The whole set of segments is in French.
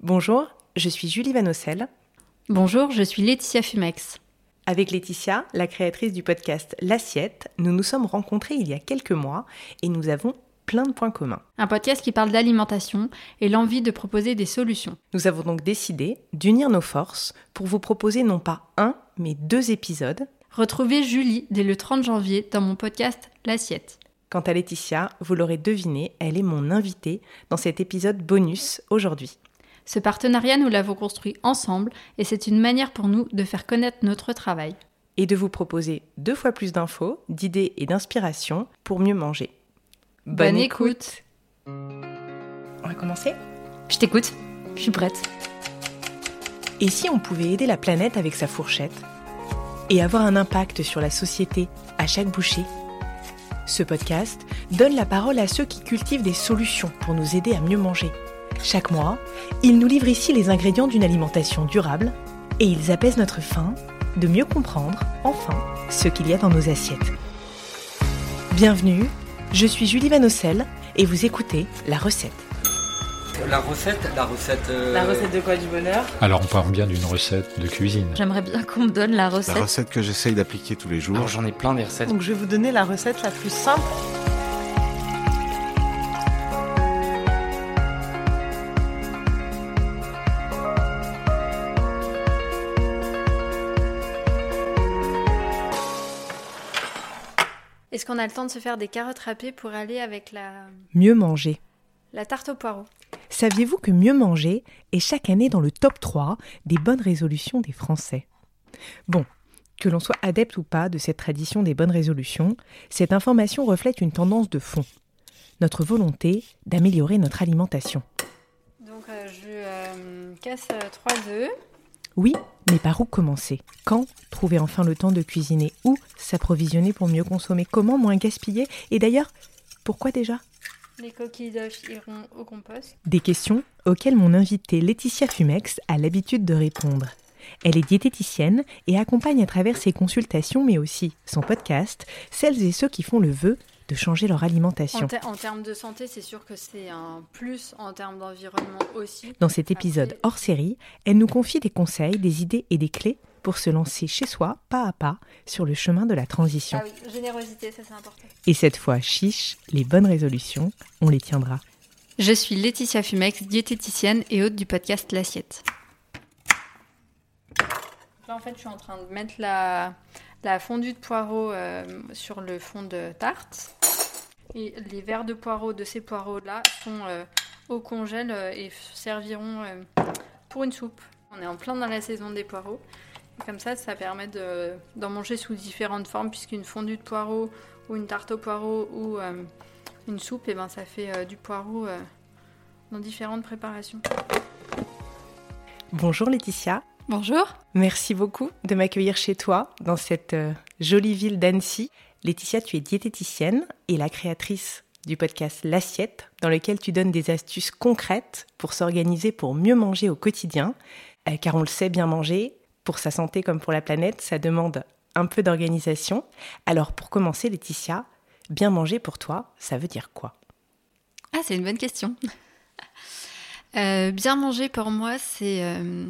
Bonjour, je suis Julie Vanocel. Bonjour, je suis Laetitia Fumex. Avec Laetitia, la créatrice du podcast L'Assiette, nous nous sommes rencontrés il y a quelques mois et nous avons plein de points communs. Un podcast qui parle d'alimentation et l'envie de proposer des solutions. Nous avons donc décidé d'unir nos forces pour vous proposer non pas un, mais deux épisodes. Retrouvez Julie dès le 30 janvier dans mon podcast L'Assiette. Quant à Laetitia, vous l'aurez deviné, elle est mon invitée dans cet épisode bonus aujourd'hui. Ce partenariat, nous l'avons construit ensemble et c'est une manière pour nous de faire connaître notre travail. Et de vous proposer deux fois plus d'infos, d'idées et d'inspiration pour mieux manger. Bonne, écoute. On va commencer? Je t'écoute, je suis prête. Et si on pouvait aider la planète avec sa fourchette et avoir un impact sur la société à chaque bouchée? Ce podcast donne la parole à ceux qui cultivent des solutions pour nous aider à mieux manger chaque mois, ils nous livrent ici les ingrédients d'une alimentation durable et ils apaisent notre faim de mieux comprendre, enfin, ce qu'il y a dans nos assiettes. Bienvenue, je suis Julie Vanocel et vous écoutez La Recette. La recette, la recette. euh, La recette de quoi du bonheur? Alors on parle bien d'une recette de cuisine. J'aimerais bien qu'on me donne la recette. La recette que j'essaye d'appliquer tous les jours. Alors j'en ai plein des recettes. Donc je vais vous donner la recette la plus simple. Qu'on a le temps de se faire des carottes râpées pour aller avec la, Mieux manger. la tarte au poireau Saviez-vous que mieux manger est chaque année dans le top 3 des bonnes résolutions des Français? Bon, que l'on soit adepte ou pas de cette tradition des bonnes résolutions, cette information reflète une tendance de fond. Notre volonté d'améliorer notre alimentation. Donc euh, je euh, casse euh, trois œufs. Oui, mais par où commencer? Quand? Trouver enfin le temps de cuisiner? Où? S'approvisionner pour mieux consommer? Comment moins gaspiller? Et d'ailleurs, pourquoi déjà? Les coquilles d'œufs iront au compost. Des questions auxquelles mon invitée Laetitia Fumex a l'habitude de répondre. Elle est diététicienne et accompagne à travers ses consultations, mais aussi son podcast, celles et ceux qui font le vœu de changer leur En, alimentation. ter- en termes de santé, c'est sûr que c'est un plus en termes d'environnement aussi. Dans cet épisode Après- hors série, elle nous confie des conseils, des idées et des clés pour se lancer chez soi, pas à pas, sur le chemin de la transition. Ah oui, générosité, ça c'est important. Et cette fois, chiche, les bonnes résolutions, on les tiendra. Je suis Laetitia Fumex, diététicienne et hôte du podcast L'Assiette. Là, en fait, je suis en train de mettre la, la fondue de poireaux euh, sur le fond de tarte. Et les verres de poireaux de ces poireaux-là sont euh, au congèle euh, et serviront euh, pour une soupe. On est en plein dans la saison des poireaux. Et comme ça, ça permet de- d'en manger sous différentes formes, puisqu'une fondue de poireaux ou une tarte aux poireaux ou euh, une soupe, et ben, ça fait euh, du poireau euh, dans différentes préparations. Bonjour Laetitia, Bonjour. merci beaucoup de m'accueillir chez toi, dans cette euh, jolie ville d'Annecy. Laetitia, tu es diététicienne et la créatrice du podcast L'Assiette, dans lequel tu donnes des astuces concrètes pour s'organiser pour mieux manger au quotidien. Euh, car on le sait, bien manger, pour sa santé comme pour la planète, ça demande un peu d'organisation. Alors pour commencer, Laetitia, bien manger pour toi, ça veut dire quoi? Ah, c'est une bonne question. Euh, bien manger pour moi, c'est euh,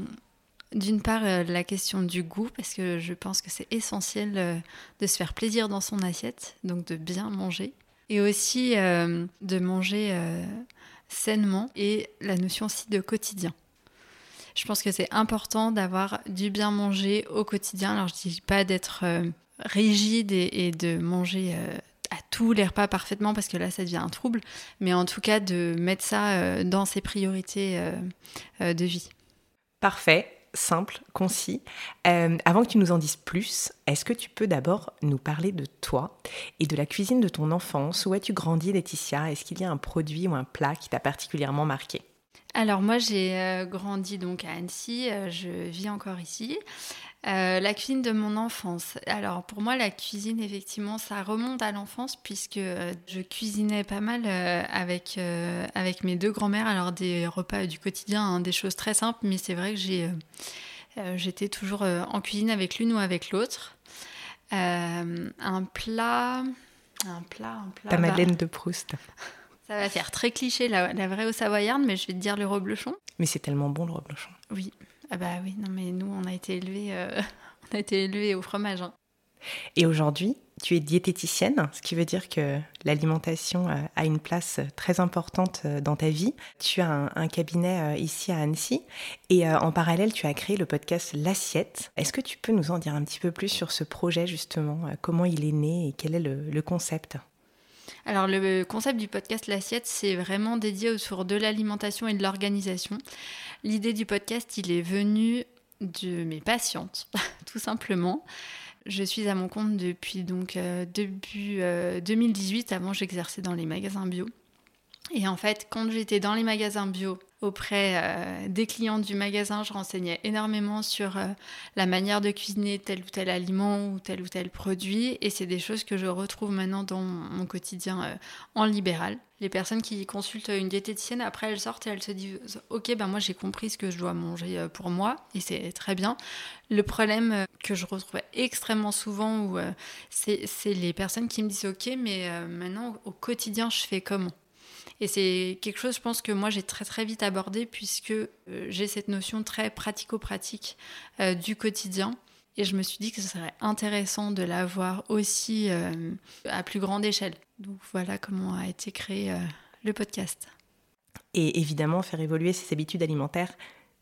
d'une part euh, la question du goût, parce que je pense que c'est essentiel euh, de se faire plaisir dans son assiette, donc de bien manger. Et aussi euh, de manger sainement et la notion aussi de quotidien. Je pense que c'est important d'avoir du bien manger au quotidien. Alors je dis pas d'être rigide et, de manger à tous les repas parfaitement parce que là ça devient un trouble, mais en tout cas de mettre ça dans ses priorités de vie. Parfait, simple, concis. Euh, avant que tu nous en dises plus, est-ce que tu peux d'abord nous parler de toi et de la cuisine de ton enfance? Où as-tu grandi, Laetitia? Est-ce qu'il y a un produit ou un plat qui t'a particulièrement marqué? Alors moi j'ai euh, grandi donc à Annecy, euh, je vis encore ici. Euh, la cuisine de mon enfance. Alors pour moi la cuisine effectivement ça remonte à l'enfance puisque euh, je cuisinais pas mal euh, avec, euh, avec mes deux grands-mères. Alors des repas du quotidien, hein, des choses très simples, mais c'est vrai que j'ai euh, j'étais toujours en cuisine avec l'une ou avec l'autre. Un plat, un plat, un plat. Ta bah, Madeleine de Proust. Ça va faire très cliché la, la vraie au savoyarde, mais je vais te dire le reblochon. Mais c'est tellement bon le reblochon. Oui. Ah bah oui, non mais nous on a été élevés, euh, on a été élevés au fromage. hein. Et aujourd'hui, tu es diététicienne, ce qui veut dire que l'alimentation euh, a une place très importante euh, dans ta vie. Tu as un, cabinet ici à Annecy et en parallèle, tu as créé le podcast L'Assiette. Est-ce que tu peux nous en dire un petit peu plus sur ce projet justement Comment il est né et quel est le concept? Alors le concept du podcast L'assiette, c'est vraiment dédié autour de l'alimentation et de l'organisation. L'idée du podcast, il est venu de mes patientes, tout simplement. Je suis à mon compte depuis donc euh, début euh, 2018. Avant, j'exerçais dans les magasins bio. Et en fait, quand j'étais dans les magasins bio auprès euh, des clients du magasin, je renseignais énormément sur euh, la manière de cuisiner tel ou tel aliment ou tel ou tel produit. Et c'est des choses que je retrouve maintenant dans mon quotidien euh, en libéral. Les personnes qui consultent une diététicienne, après elles sortent et elles se disent Ok, ben moi j'ai compris ce que je dois manger pour moi, et c'est très bien. Le problème que je retrouve extrêmement souvent, c'est les personnes qui me disent Ok, mais maintenant au quotidien je fais comment? Et c'est quelque chose, je pense, que moi j'ai très très vite abordé puisque euh, j'ai cette notion très pratico-pratique euh, du quotidien. Et je me suis dit que ce serait intéressant de l'avoir aussi euh, à plus grande échelle. Donc voilà comment a été créé le podcast. Et évidemment, faire évoluer ses habitudes alimentaires,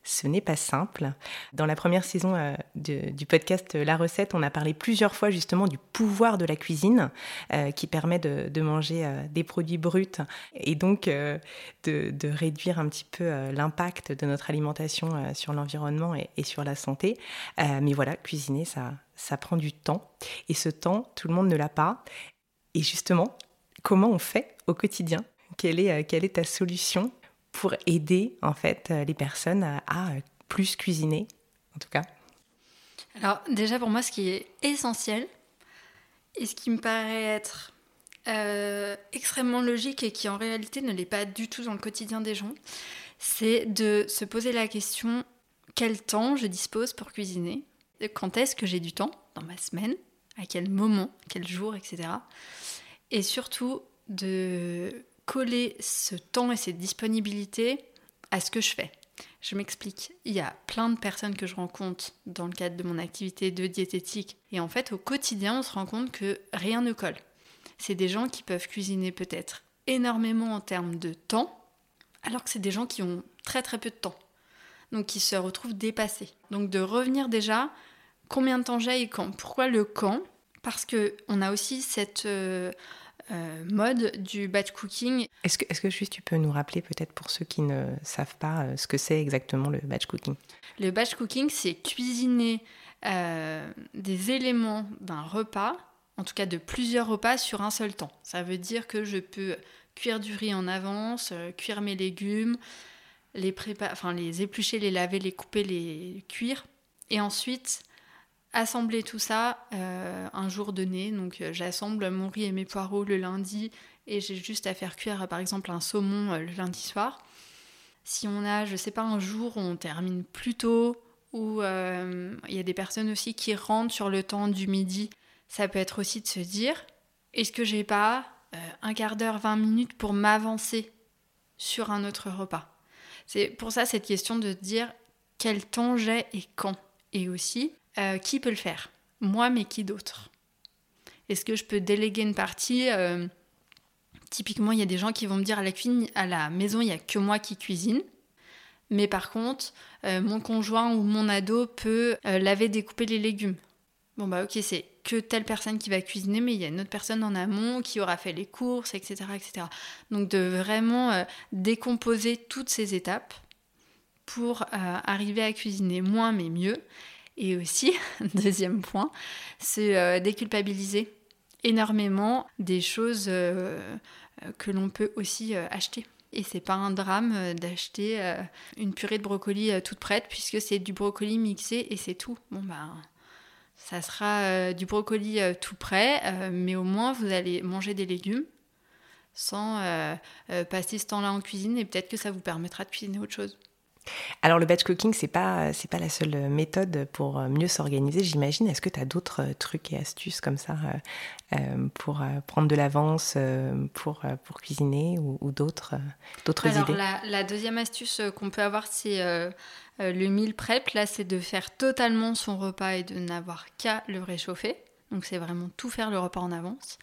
ce n'est pas simple. Dans la première saison euh, du podcast La recette, on a parlé plusieurs fois justement du pouvoir de la cuisine euh, qui permet de, manger euh, des produits bruts et donc de, réduire un petit peu l'impact de notre alimentation sur l'environnement et, sur la santé. Mais voilà, cuisiner, ça, prend du temps. Et ce temps, tout le monde ne l'a pas. Et justement, comment on fait au quotidien? Quelle est ta solution? Pour aider en fait euh, les personnes à, euh, plus cuisiner, en tout cas. Alors déjà pour moi, ce qui est essentiel et ce qui me paraît être euh, extrêmement logique et qui en réalité ne l'est pas du tout dans le quotidien des gens, c'est de se poser la question quel temps je dispose pour cuisiner, quand est-ce que j'ai du temps dans ma semaine, à quel moment, quel jour, etc. Et surtout de coller ce temps et cette disponibilité à ce que je fais. Je m'explique. Il y a plein de personnes que je rencontre dans le cadre de mon activité de diététique. Et en fait, au quotidien, on se rend compte que rien ne colle. C'est des gens qui peuvent cuisiner peut-être énormément en termes de temps, alors que c'est des gens qui ont très très peu de temps. Donc qui se retrouvent dépassés. Donc de revenir déjà, combien de temps j'ai et quand? Pourquoi le quand? Parce que on a aussi cette euh, euh, mode du batch cooking. Est-ce que, est-ce que juste tu peux nous rappeler peut-être pour ceux qui ne savent pas euh, ce que c'est exactement le batch cooking? Le batch cooking, c'est cuisiner euh, des éléments d'un repas, en tout cas de plusieurs repas sur un seul temps. Ça veut dire que je peux cuire du riz en avance, euh, cuire mes légumes, les, prépa- enfin, les éplucher, les laver, les couper, les cuire, et ensuite assembler tout ça euh, un jour donné. Donc euh, j'assemble mon riz et mes poireaux le lundi, et j'ai juste à faire cuire par exemple un saumon euh, le lundi soir. Si on a, je sais pas, un jour où on termine plus tôt, ou il y a des personnes aussi qui rentrent sur le temps du midi, ça peut être aussi de se dire, est-ce que j'ai pas un quart d'heure, 20 minutes pour m'avancer sur un autre repas? C'est pour ça cette question de dire quel temps j'ai et quand. Et aussi, euh, qui peut le faire? Moi, mais qui d'autre? Est-ce que je peux déléguer une partie euh, Typiquement, il y a des gens qui vont me dire à la, cuisine, à la maison, il n'y a que moi qui cuisine. Mais par contre, euh, mon conjoint ou mon ado peut laver, découper les légumes. Bon bah ok, c'est que telle personne qui va cuisiner, mais il y a une autre personne en amont qui aura fait les courses, etc. etc. Donc de vraiment décomposer toutes ces étapes pour arriver à cuisiner moins mais mieux. Et aussi, deuxième point, c'est euh, déculpabiliser énormément des choses euh, que l'on peut aussi euh, acheter. Et c'est pas un drame d'acheter une purée de brocoli toute prête puisque c'est du brocoli mixé et c'est tout. Bon bah ça sera du brocoli tout prêt, mais au moins vous allez manger des légumes sans passer ce temps-là en cuisine et peut-être que ça vous permettra de cuisiner autre chose. Alors le batch cooking, c'est pas c'est pas la seule méthode pour mieux s'organiser, j'imagine. Est-ce que tu as d'autres trucs et astuces comme ça euh, pour prendre de l'avance pour pour cuisiner ou, d'autres d'autres idées? la, la, deuxième astuce qu'on peut avoir, c'est le meal prep. Là, c'est de faire totalement son repas et de n'avoir qu'à le réchauffer. Donc c'est vraiment tout faire le repas en avance.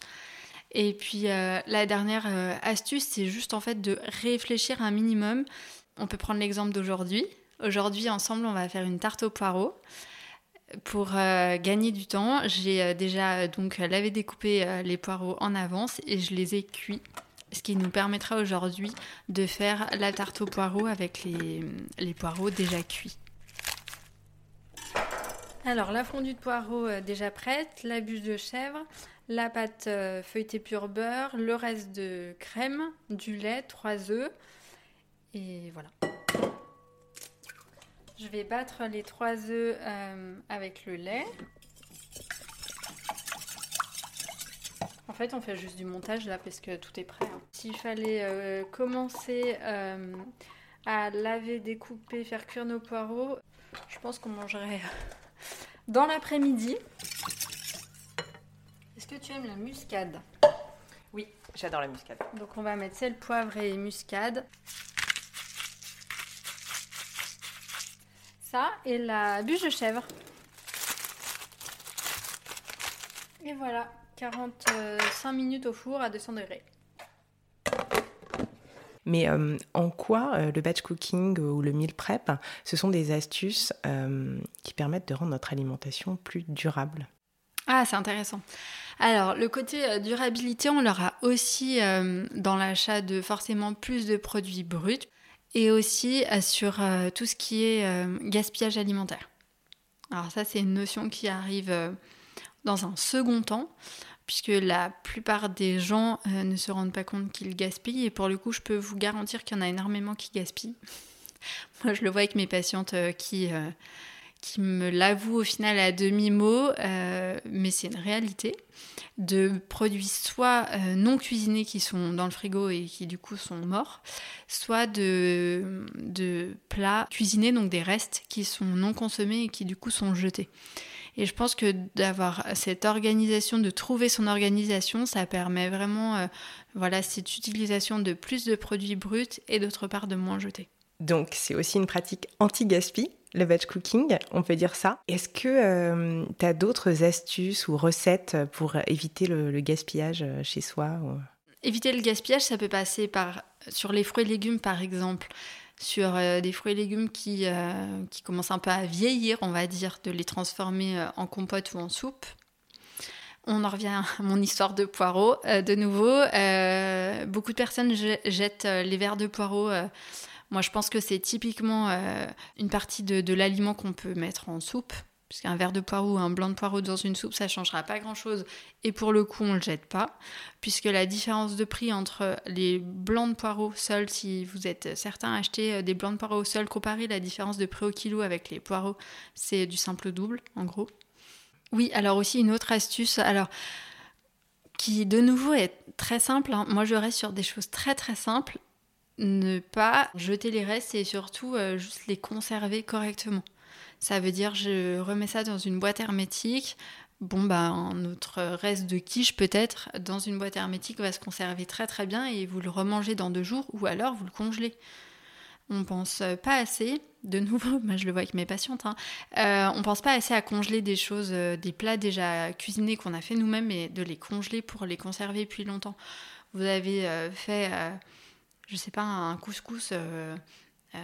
Et puis euh, la dernière euh, astuce, c'est juste en fait de réfléchir un minimum. On peut prendre l'exemple d'aujourd'hui. Aujourd'hui, ensemble, on va faire une tarte aux poireaux. Pour euh, gagner du temps, j'ai déjà donc lavé découpé les poireaux en avance et je les ai cuits. Ce qui nous permettra aujourd'hui de faire la tarte aux poireaux avec les, poireaux déjà cuits. Alors, la fondue de poireaux déjà prête, la bûche de chèvre, la pâte euh, feuilletée pur beurre, le reste de crème, du lait, 3 œufs. Et voilà. Je vais battre les 3 œufs euh, avec le lait. En fait, on fait juste du montage là parce que tout est prêt. Hein. S'il fallait euh, commencer à laver, découper, faire cuire nos poireaux, je pense qu'on mangerait dans l'après-midi. Est-ce que tu aimes la muscade? Oui, j'adore la muscade. Donc on va mettre sel, poivre et muscade. Ça et la bûche de chèvre. Et voilà, 45 minutes au four à 200 degrés. Mais euh, en quoi euh, le batch cooking ou le meal prep, ce sont des astuces euh, qui permettent de rendre notre alimentation plus durable? Ah, c'est intéressant. Alors, le côté durabilité, on l'aura aussi euh, dans l'achat de forcément plus de produits bruts et aussi euh, sur tout ce qui est gaspillage alimentaire. Alors ça, c'est une notion qui arrive dans un second temps, puisque la plupart des gens ne se rendent pas compte qu'ils gaspillent, et pour le coup, je peux vous garantir qu'il y en a énormément qui gaspillent. Moi, je le vois avec mes patientes qui qui me l'avoue au final à demi-mot, euh, mais c'est une réalité, de produits soit euh, non cuisinés qui sont dans le frigo et qui du coup sont morts, soit de, de plats cuisinés, donc des restes qui sont non consommés et qui du coup sont jetés. Et je pense que d'avoir cette organisation, de trouver son organisation, ça permet vraiment euh, voilà, cette utilisation de plus de produits bruts et d'autre part de moins jetés. Donc c'est aussi une pratique anti-gaspi le veg cooking, on peut dire ça. Est-ce que euh, tu as d'autres astuces ou recettes pour éviter le, gaspillage euh, chez soi Éviter le gaspillage, ça peut passer par sur les fruits et légumes par exemple, sur euh, des fruits et légumes qui, qui commencent un peu à vieillir, on va dire, de les transformer en compote ou en soupe. On en revient à mon histoire de poireaux. de nouveau, beaucoup de personnes jettent les verres de poireaux moi, je pense que c'est typiquement euh, une partie de, l'aliment qu'on peut mettre en soupe. Puisqu'un verre de poireau ou un blanc de poireau dans une soupe, ça ne changera pas grand-chose. Et pour le coup, on ne le jette pas. Puisque la différence de prix entre les blancs de poireaux seuls, si vous êtes certains à acheter euh, des blancs de poireaux seuls, comparé la différence de prix au kilo avec les poireaux, c'est du simple double, en gros. Oui, alors aussi une autre astuce. Alors, qui de nouveau est très simple. Hein. Moi, je reste sur des choses très très simples ne pas jeter les restes et surtout euh, juste les conserver correctement. Ça veut dire je remets ça dans une boîte hermétique. Bon bah notre reste de quiche peut-être dans une boîte hermétique va se conserver très très bien et vous le remangez dans deux jours ou alors vous le congelez. On pense pas assez, de nouveau, moi je le vois avec mes patientes, hein, euh, on pense pas assez à congeler des choses, euh, des plats déjà cuisinés qu'on a fait nous-mêmes et de les congeler pour les conserver plus longtemps. Vous avez fait je sais pas, un couscous euh, euh,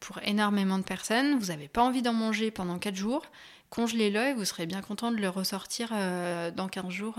pour énormément de personnes, vous n'avez pas envie d'en manger pendant 4 jours, congelez-le et vous serez bien content de le ressortir euh, dans 15 jours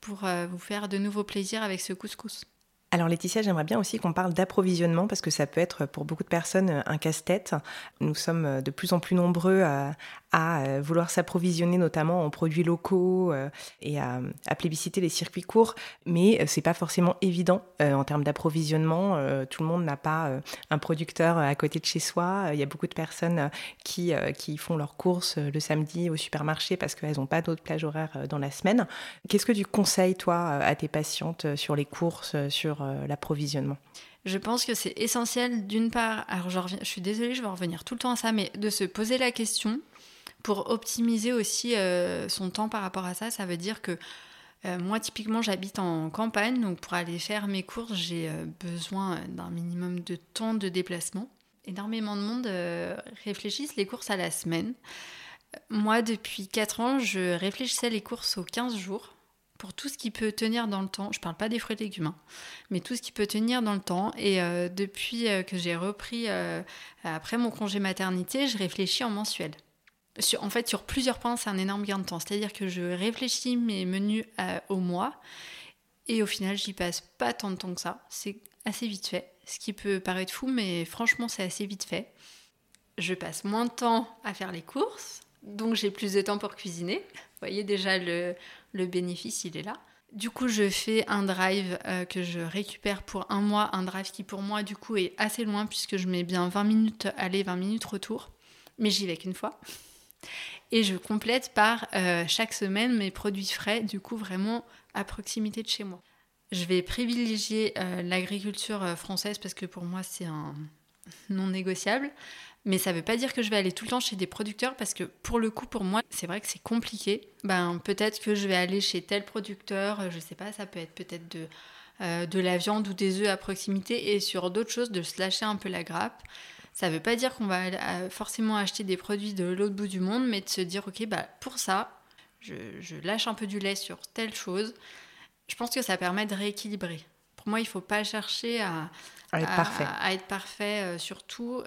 pour vous faire de nouveaux plaisirs avec ce couscous. Alors Laetitia, j'aimerais bien aussi qu'on parle d'approvisionnement parce que ça peut être pour beaucoup de personnes un casse-tête. Nous sommes de plus en plus nombreux à, euh, vouloir s'approvisionner notamment en produits locaux euh, et à, plébisciter les circuits courts, mais euh, c'est pas forcément évident en termes d'approvisionnement. tout le monde n'a pas un producteur à côté de chez soi. Il y a beaucoup de personnes qui, qui font leurs courses le samedi au supermarché parce qu'elles n'ont pas d'autres plages horaires dans la semaine. Qu'est-ce que tu conseilles, toi, à tes patientes sur les courses, sur l'approvisionnement Je pense que c'est essentiel d'une part, alors je, suis désolée, je vais revenir tout le temps à ça, mais de se poser la question pour optimiser aussi euh, son temps par rapport à ça. Ça veut dire que euh, moi, typiquement, j'habite en campagne, donc pour aller faire mes courses, j'ai euh, besoin d'un minimum de temps de déplacement. Énormément de monde euh, réfléchissent les courses à la semaine. Moi, depuis 4 ans, je réfléchissais les courses aux 15 jours pour tout ce qui peut tenir dans le temps. Je parle pas des fruits et légumes, hein, mais tout ce qui peut tenir dans le temps. Et euh, depuis euh, que j'ai repris, euh, après mon congé maternité, je réfléchis en mensuel. En fait, sur plusieurs points, c'est un énorme gain de temps. C'est-à-dire que je réfléchis mes menus au mois et au final, j'y passe pas tant de temps que ça. C'est assez vite fait. Ce qui peut paraître fou, mais franchement, c'est assez vite fait. Je passe moins de temps à faire les courses, donc j'ai plus de temps pour cuisiner. Vous voyez déjà le, bénéfice, il est là. Du coup, je fais un drive euh, que je récupère pour un mois, un drive qui pour moi, du coup, est assez loin puisque je mets bien 20 minutes aller, 20 minutes retour. Mais j'y vais qu'une fois. Et je complète par euh, chaque semaine mes produits frais, du coup, vraiment à proximité de chez moi. Je vais privilégier euh, l'agriculture française parce que pour moi, c'est un non négociable. Mais ça ne veut pas dire que je vais aller tout le temps chez des producteurs parce que pour le coup, pour moi, c'est vrai que c'est compliqué. Ben, peut-être que je vais aller chez tel producteur, euh, je sais pas, ça peut être peut-être de, euh, de la viande ou des œufs à proximité et sur d'autres choses, de se lâcher un peu la grappe. Ça ne veut pas dire qu'on va euh, forcément acheter des produits de l'autre bout du monde, mais de se dire, ok, bah, pour ça, je, je lâche un peu du lait sur telle chose. Je pense que ça permet de rééquilibrer. Pour moi, il ne faut pas chercher à, À être à- parfait. à être parfait euh, sur tout.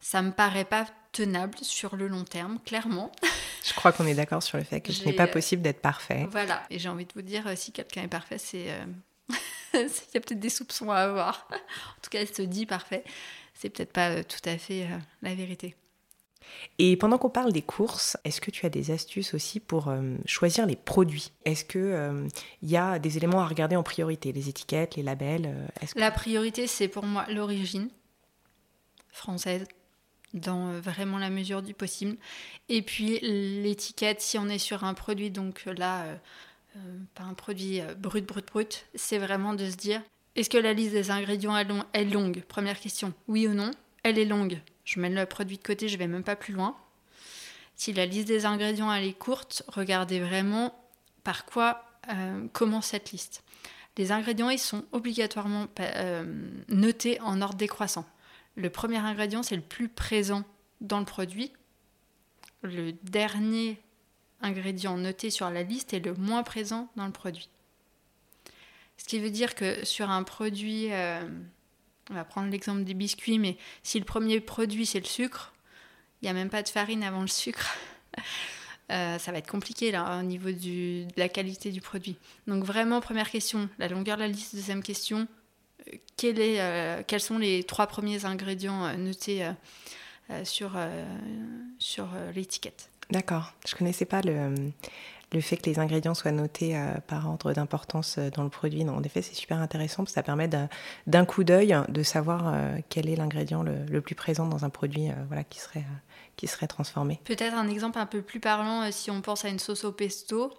Ça me paraît pas tenable sur le long terme, clairement. Je crois qu'on est d'accord sur le fait que ce n'est pas euh, possible d'être parfait. Voilà. Et j'ai envie de vous dire, euh, si quelqu'un est parfait, c'est. euh, Il y a peut-être des soupçons à avoir. en tout cas, elle se dit parfait. C'est peut-être pas euh, tout à fait euh, la vérité. Et pendant qu'on parle des courses, est-ce que tu as des astuces aussi pour euh, choisir les produits? Est-ce que euh, y a des éléments à regarder en priorité? Les étiquettes, les labels euh, que- La priorité, c'est pour moi l'origine française, dans euh, vraiment la mesure du possible. Et puis l'étiquette, si on est sur un produit, donc là, euh, euh, pas un produit euh, brut, brut, brut, c'est vraiment de se dire, est-ce que la liste des ingrédients est long- est longue? Première question, oui ou non? Elle est longue. Je mets le produit de côté, je vais même pas plus loin. Si la liste des ingrédients elle est courte, regardez vraiment par quoi euh, commence cette liste. Les ingrédients, ils sont obligatoirement euh, notés en ordre décroissant. Le premier ingrédient, c'est le plus présent dans le produit. Le dernier ingrédient noté sur la liste est le moins présent dans le produit. Ce qui veut dire que sur un produit, euh, on va prendre l'exemple des biscuits, mais si le premier produit c'est le sucre, il n'y a même pas de farine avant le sucre. Euh, ça va être compliqué là au niveau de la qualité du produit. Donc vraiment, première question, la longueur de la liste. Deuxième question, quel est, euh, quels sont les trois premiers ingrédients euh, notés euh, sur, sur l'étiquette D'accord. Je connaissais pas le, le fait que les ingrédients soient notés euh, par ordre d'importance euh, dans le produit. Non, en effet, c'est super intéressant parce que ça permet d'un- coup d'œil de savoir euh, quel est l'ingrédient le, le plus présent dans un produit voilà, qui, serait, qui serait transformé. Peut-être un exemple un peu plus parlant si on pense à une sauce au pesto.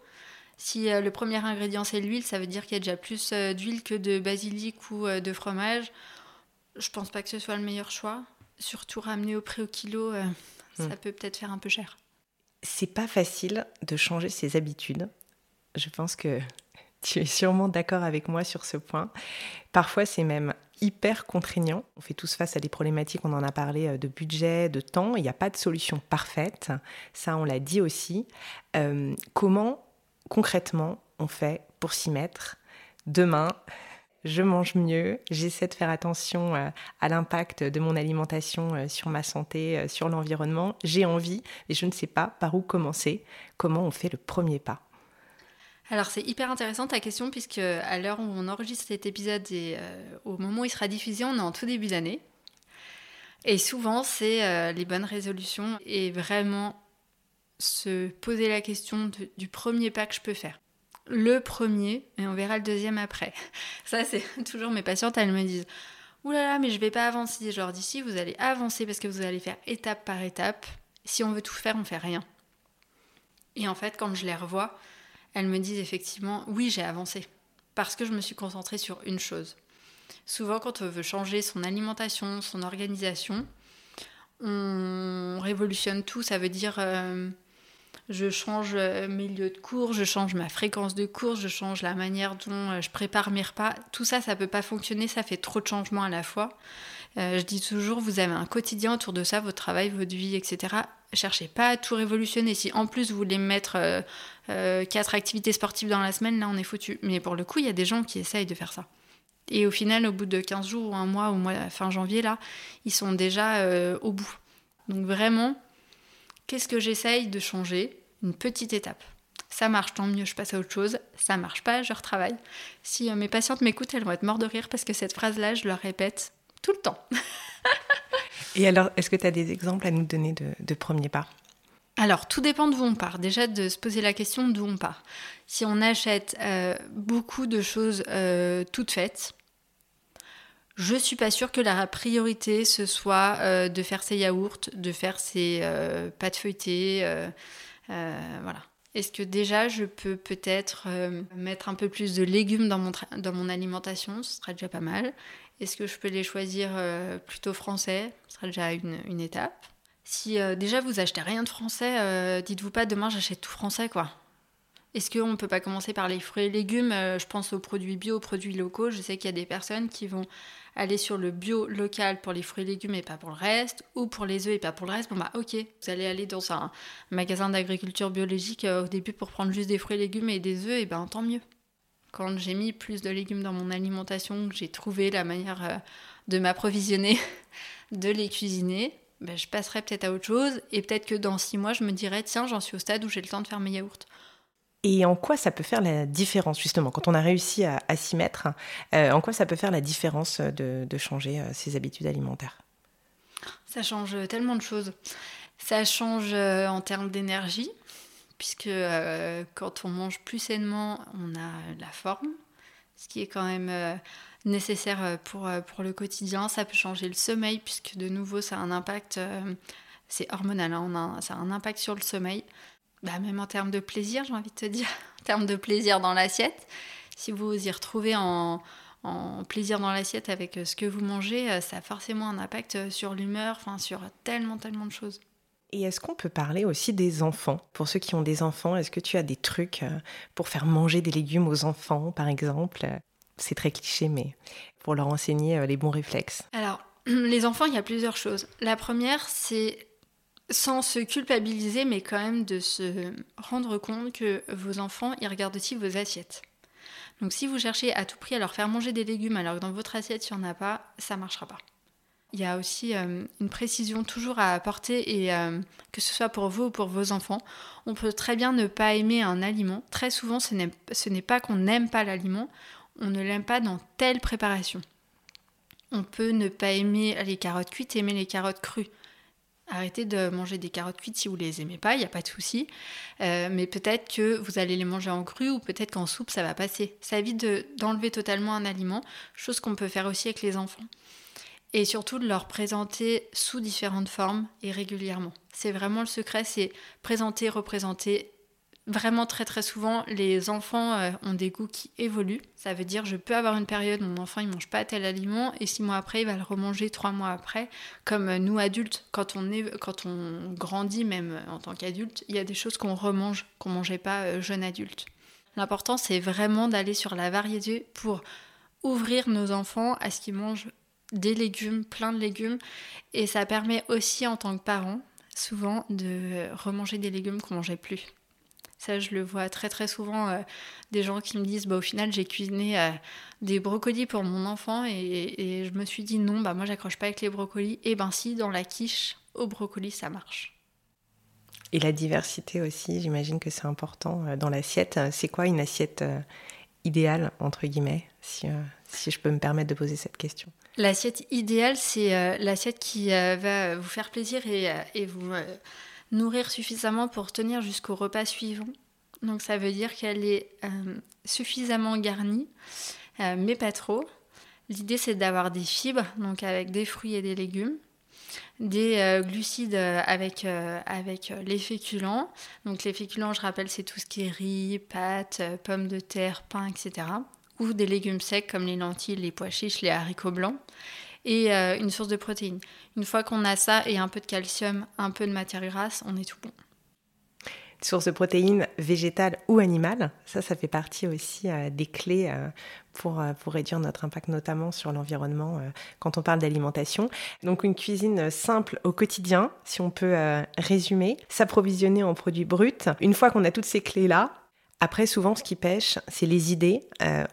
Si euh, le premier ingrédient c'est l'huile, ça veut dire qu'il y a déjà plus euh, d'huile que de basilic ou euh, de fromage. Je pense pas que ce soit le meilleur choix. Surtout ramener au prix au kilo, euh, ça Hmm. peut peut-être faire un peu cher. C'est pas facile de changer ses habitudes. Je pense que tu es sûrement d'accord avec moi sur ce point. Parfois, c'est même hyper contraignant. On fait tous face à des problématiques, on en a parlé, de budget, de temps. Il n'y a pas de solution parfaite. Ça, on l'a dit aussi. Euh, comment, concrètement, on fait pour s'y mettre Demain, je mange mieux, j'essaie de faire attention euh, à l'impact de mon alimentation euh, sur ma santé, euh, sur l'environnement. J'ai envie, et je ne sais pas par où commencer. Comment on fait le premier pas? Alors c'est hyper intéressant ta question puisque à l'heure où on enregistre cet épisode et au moment où il sera diffusé, on est en tout début d'année. Et souvent c'est les bonnes résolutions et vraiment se poser la question du premier pas que je peux faire. Le premier et on verra le deuxième après. Ça c'est toujours mes patientes, elles me disent Ouh là là, mais je vais pas avancer. Je leur dis vous allez avancer parce que vous allez faire étape par étape. Si on veut tout faire, on fait rien. Et en fait, quand je les revois, elles me disent effectivement oui j'ai avancé parce que je me suis concentrée sur une chose souvent quand on veut changer son alimentation, son organisation, on révolutionne tout. Ça veut dire euh, je change euh, mes lieux de cours, je change ma fréquence de cours, je change la manière dont euh, je prépare mes repas. Tout ça, ça peut pas fonctionner, ça fait trop de changements à la fois. je dis toujours, vous avez un quotidien autour de ça, votre travail, votre vie, etc. Cherchez pas à tout révolutionner. Si en plus vous voulez mettre quatre activités sportives dans la semaine, là on est foutu. Mais pour le coup, il y a des gens qui essayent de faire ça. Et au final, au bout de 15 jours ou un mois, ou mois, fin janvier, là, ils sont déjà euh, au bout. Donc vraiment, qu'est-ce que j'essaye de changer? Une petite étape. Ça marche, tant mieux, je passe à autre chose. Ça marche pas, je retravaille. Si euh, mes patientes m'écoutent, elles vont être mortes de rire parce que cette phrase-là, je leur répète tout le temps. Et alors, est-ce que tu as des exemples à nous donner de, de premiers pas? Alors, tout dépend d'où on part. Déjà, de se poser la question d'où on part. Si on achète euh, beaucoup de choses euh, toutes faites, je suis pas sûre que la priorité ce soit euh, de faire ses yaourts, de faire ses pâtes feuilletées, voilà. Est-ce que déjà je peux peut-être mettre un peu plus de légumes dans mon, dans mon alimentation? Ce serait déjà pas mal. Est-ce que je peux les choisir plutôt français? Ce serait déjà une, une étape. Si euh, déjà vous achetez rien de français, euh, dites-vous pas demain j'achète tout français quoi. Est-ce qu'on ne peut pas commencer par les fruits et légumes? Euh, Je pense aux produits bio, aux produits locaux. Je sais qu'il y a des personnes qui vont aller sur le bio local pour les fruits et légumes et pas pour le reste, ou pour les œufs et pas pour le reste. Bon bah ok, vous allez aller dans un magasin d'agriculture biologique au début pour prendre juste des fruits et légumes et des œufs, et ben tant mieux. Quand j'ai mis plus de légumes dans mon alimentation, j'ai trouvé la manière de m'approvisionner, de les cuisiner, ben, je passerai peut-être à autre chose et peut-être que dans six mois, je me dirais tiens, j'en suis au stade où j'ai le temps de faire mes yaourts. Et en quoi ça peut faire la différence, justement, quand on a réussi à, s'y mettre, euh, en quoi ça peut faire la différence de, changer euh, ses habitudes alimentaires? Ça change tellement de choses. Ça change euh, en termes d'énergie, puisque quand on mange plus sainement, on a la forme, ce qui est quand même nécessaire pour, pour le quotidien. Ça peut changer le sommeil, puisque de nouveau, ça a un impact, c'est hormonal, hein, ça a un impact sur le sommeil. Bah, même en termes de plaisir, j'ai envie de te dire, en termes de plaisir dans l'assiette, si vous y retrouvez en, en plaisir dans l'assiette avec ce que vous mangez, ça a forcément un impact sur l'humeur, enfin sur tellement, tellement de choses. Et est-ce qu'on peut parler aussi des enfants? Pour ceux qui ont des enfants, est-ce que tu as des trucs pour faire manger des légumes aux enfants, par exemple? C'est très cliché, mais pour leur enseigner euh, les bons réflexes. Alors, les enfants, il y a plusieurs choses. La première, c'est sans se culpabiliser, mais quand même de se rendre compte que vos enfants, ils regardent aussi vos assiettes. Donc si vous cherchez à tout prix à leur faire manger des légumes alors que dans votre assiette, il n'y en a pas, ça ne marchera pas. Il y a aussi euh, une précision toujours à apporter et euh, que ce soit pour vous ou pour vos enfants, on peut très bien ne pas aimer un aliment. Très souvent, ce n'est pas qu'on n'aime pas l'aliment, on ne l'aime pas dans telle préparation. On peut ne pas aimer les carottes cuites, aimer les carottes crues. Arrêtez de manger des carottes cuites si vous les aimez pas, il n'y a pas de souci. Euh, mais peut-être que vous allez les manger en cru ou peut-être qu'en soupe ça va passer. Ça évite d'enlever totalement un aliment, chose qu'on peut faire aussi avec les enfants. Et surtout de leur présenter sous différentes formes et régulièrement. C'est vraiment le secret, c'est présenter, représenter Vraiment très très souvent, les enfants euh, ont des goûts qui évoluent. Ça veut dire je peux avoir une période mon enfant il mange pas tel aliment et six mois après il va le remanger trois mois après. Comme euh, nous adultes, quand on est, quand on grandit même en tant qu'adulte, il y a des choses qu'on remange qu'on mangeait pas euh, jeune adulte. L'important c'est vraiment d'aller sur la variété pour ouvrir nos enfants à ce qu'ils mangent des légumes, plein de légumes, et ça permet aussi en tant que parent souvent de remanger des légumes qu'on mangeait plus. Ça, je le vois très très souvent, euh, des gens qui me disent, bah, au final, j'ai cuisiné euh, des brocolis pour mon enfant et, je me suis dit, non, bah, moi, j'accroche pas avec les brocolis. Et ben si, dans la quiche, au brocoli, ça marche. Et la diversité aussi, j'imagine que c'est important euh, dans l'assiette. C'est quoi une assiette idéale, entre guillemets, si, si je peux me permettre de poser cette question? L'assiette idéale, c'est l'assiette qui va vous faire plaisir et, et vous nourrir suffisamment pour tenir jusqu'au repas suivant. Donc ça veut dire qu'elle est euh, suffisamment garnie, euh, mais pas trop. L'idée c'est d'avoir des fibres, donc avec des fruits et des légumes, des euh, glucides avec, avec les féculents. Donc les féculents, je rappelle, c'est tout ce qui est riz, pâtes, pommes de terre, pain, etc. ou des légumes secs comme les lentilles, les pois chiches, les haricots blancs et euh, une source de protéines. Une fois qu'on a ça et un peu de calcium, un peu de matière grasse, on est tout bon. Source de protéines végétales ou animales, ça, ça fait partie aussi euh, des clés euh, pour, pour réduire notre impact, notamment sur l'environnement quand on parle d'alimentation. Donc une cuisine simple au quotidien, si on peut résumer, s'approvisionner en produits bruts. Une fois qu'on a toutes ces clés-là, après, souvent, ce qui pêche, c'est les idées.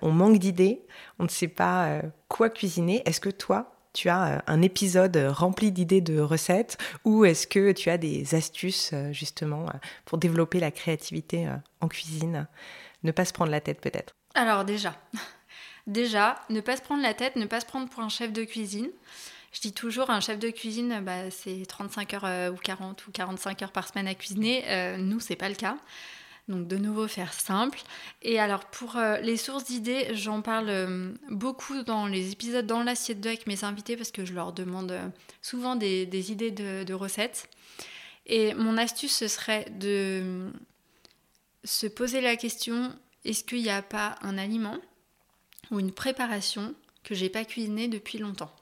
on manque d'idées, on ne sait pas quoi cuisiner. Est-ce que toi, tu as euh, un épisode rempli d'idées de recettes ou est-ce que tu as des astuces euh, justement euh, pour développer la créativité en cuisine? Ne pas se prendre la tête peut-être. Alors déjà, déjà, ne pas se prendre la tête, ne pas se prendre pour un chef de cuisine. Je dis toujours, un chef de cuisine, bah, c'est 35 heures ou 40 ou 45 heures par semaine à cuisiner. Nous, c'est pas le cas. Donc de nouveau faire simple. Et alors pour euh, les sources d'idées, j'en parle euh, beaucoup dans les épisodes dans l'assiette 2 avec mes invités parce que je leur demande euh, souvent des, idées de, recettes. Et mon astuce, ce serait de se poser la question, est-ce qu'il n'y a pas un aliment ou une préparation que j'ai pas cuisiné depuis longtemps?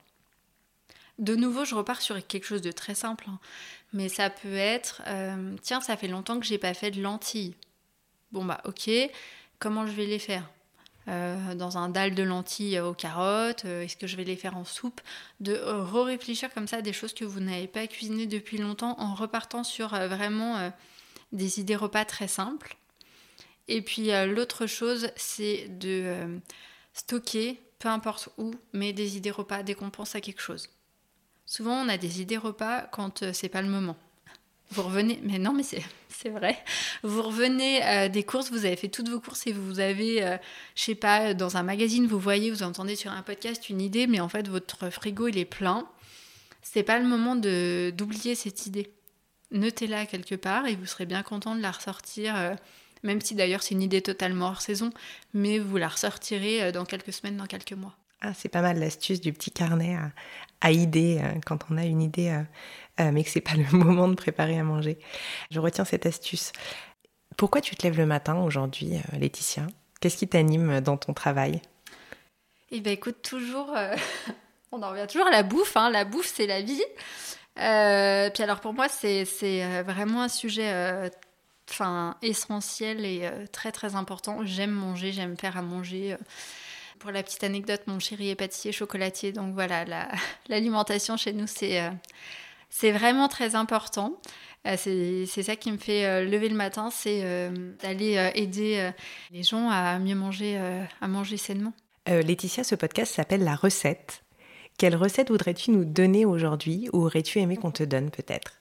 De nouveau, je repars sur quelque chose de très simple, hein. mais ça peut être, tiens, ça fait longtemps que j'ai pas fait de lentilles. Bon bah ok, comment je vais les faire? Euh, dans un dalle de lentilles aux carottes euh, Est-ce que je vais les faire en soupe? De euh, re-réfléchir comme ça à des choses que vous n'avez pas cuisinées depuis longtemps en repartant sur vraiment des idées repas très simples. Et puis l'autre chose, c'est de stocker, peu importe où, mais des idées repas dès qu'on pense à quelque chose. Souvent, on a des idées repas quand c'est pas le moment. Vous revenez, mais non, mais c'est vrai. Vous revenez euh, des courses, vous avez fait toutes vos courses et vous avez, euh, je sais pas, dans un magazine, vous voyez, vous entendez sur un podcast une idée, mais en fait votre frigo il est plein. C'est pas le moment de d'oublier cette idée. Notez-la quelque part et vous serez bien content de la ressortir, euh, même si d'ailleurs c'est une idée totalement hors saison, mais vous la ressortirez dans quelques semaines, dans quelques mois. Ah, c'est pas mal l'astuce du petit carnet à, à idées quand on a une idée euh, mais que c'est pas le moment de préparer à manger. Je retiens cette astuce. Pourquoi tu te lèves le matin aujourd'hui, euh, Laetitia? Qu'est-ce qui t'anime dans ton travail? Eh bien, écoute, toujours, euh, on en revient toujours à la bouffe. Hein. La bouffe, c'est la vie. puis alors, pour moi, c'est vraiment un sujet enfin, essentiel et très, très important. J'aime manger, j'aime faire à manger. Pour la petite anecdote, mon chéri est pâtissier chocolatier, donc voilà, l'alimentation chez nous, c'est c'est vraiment très important. Euh, c'est ça qui me fait euh, lever le matin, c'est euh, d'aller aider les gens à mieux manger, à manger sainement. Laetitia, ce podcast s'appelle La recette. Quelle recette voudrais-tu nous donner aujourd'hui ou aurais-tu aimé qu'on te donne peut-être?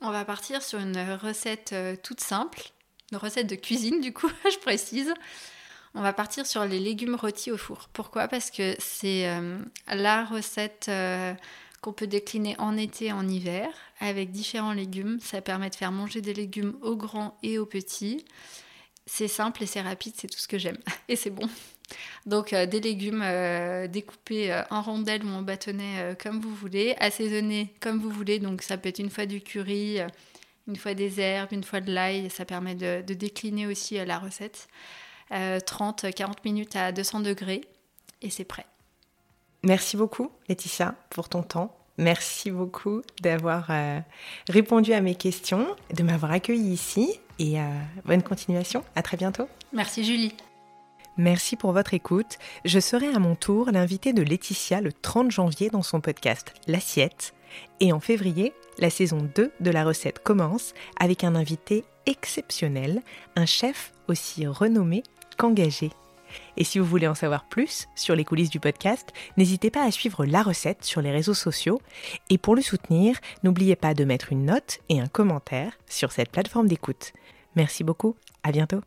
On va partir sur une recette toute simple, une recette de cuisine du coup, je précise. On va partir sur les légumes rôtis au four. Pourquoi? Parce que c'est la recette qu'on peut décliner en été et en hiver avec différents légumes. Ça permet de faire manger des légumes aux grands et aux petits. C'est simple et c'est rapide, c'est tout ce que j'aime. Et c'est bon. Donc euh, des légumes euh, découpés euh, en rondelles ou en bâtonnets comme vous voulez, assaisonnés comme vous voulez. Donc ça peut être une fois du curry, une fois des herbes, une fois de l'ail. Ça permet de, de décliner aussi la recette. 30-40 minutes à 200 degrés et c'est prêt. Merci beaucoup, Laetitia, pour ton temps. Merci beaucoup d'avoir euh, répondu à mes questions, de m'avoir accueilli ici et euh, bonne continuation. À très bientôt. Merci, Julie. Merci pour votre écoute. Je serai à mon tour l'invité de Laetitia le 30 janvier dans son podcast L'Assiette. Et en février, la saison 2 de la recette commence avec un invité exceptionnel, un chef aussi renommé qu'engagé. Et si vous voulez en savoir plus sur les coulisses du podcast, n'hésitez pas à suivre la recette sur les réseaux sociaux. Et pour le soutenir, n'oubliez pas de mettre une note et un commentaire sur cette plateforme d'écoute. Merci beaucoup, à bientôt.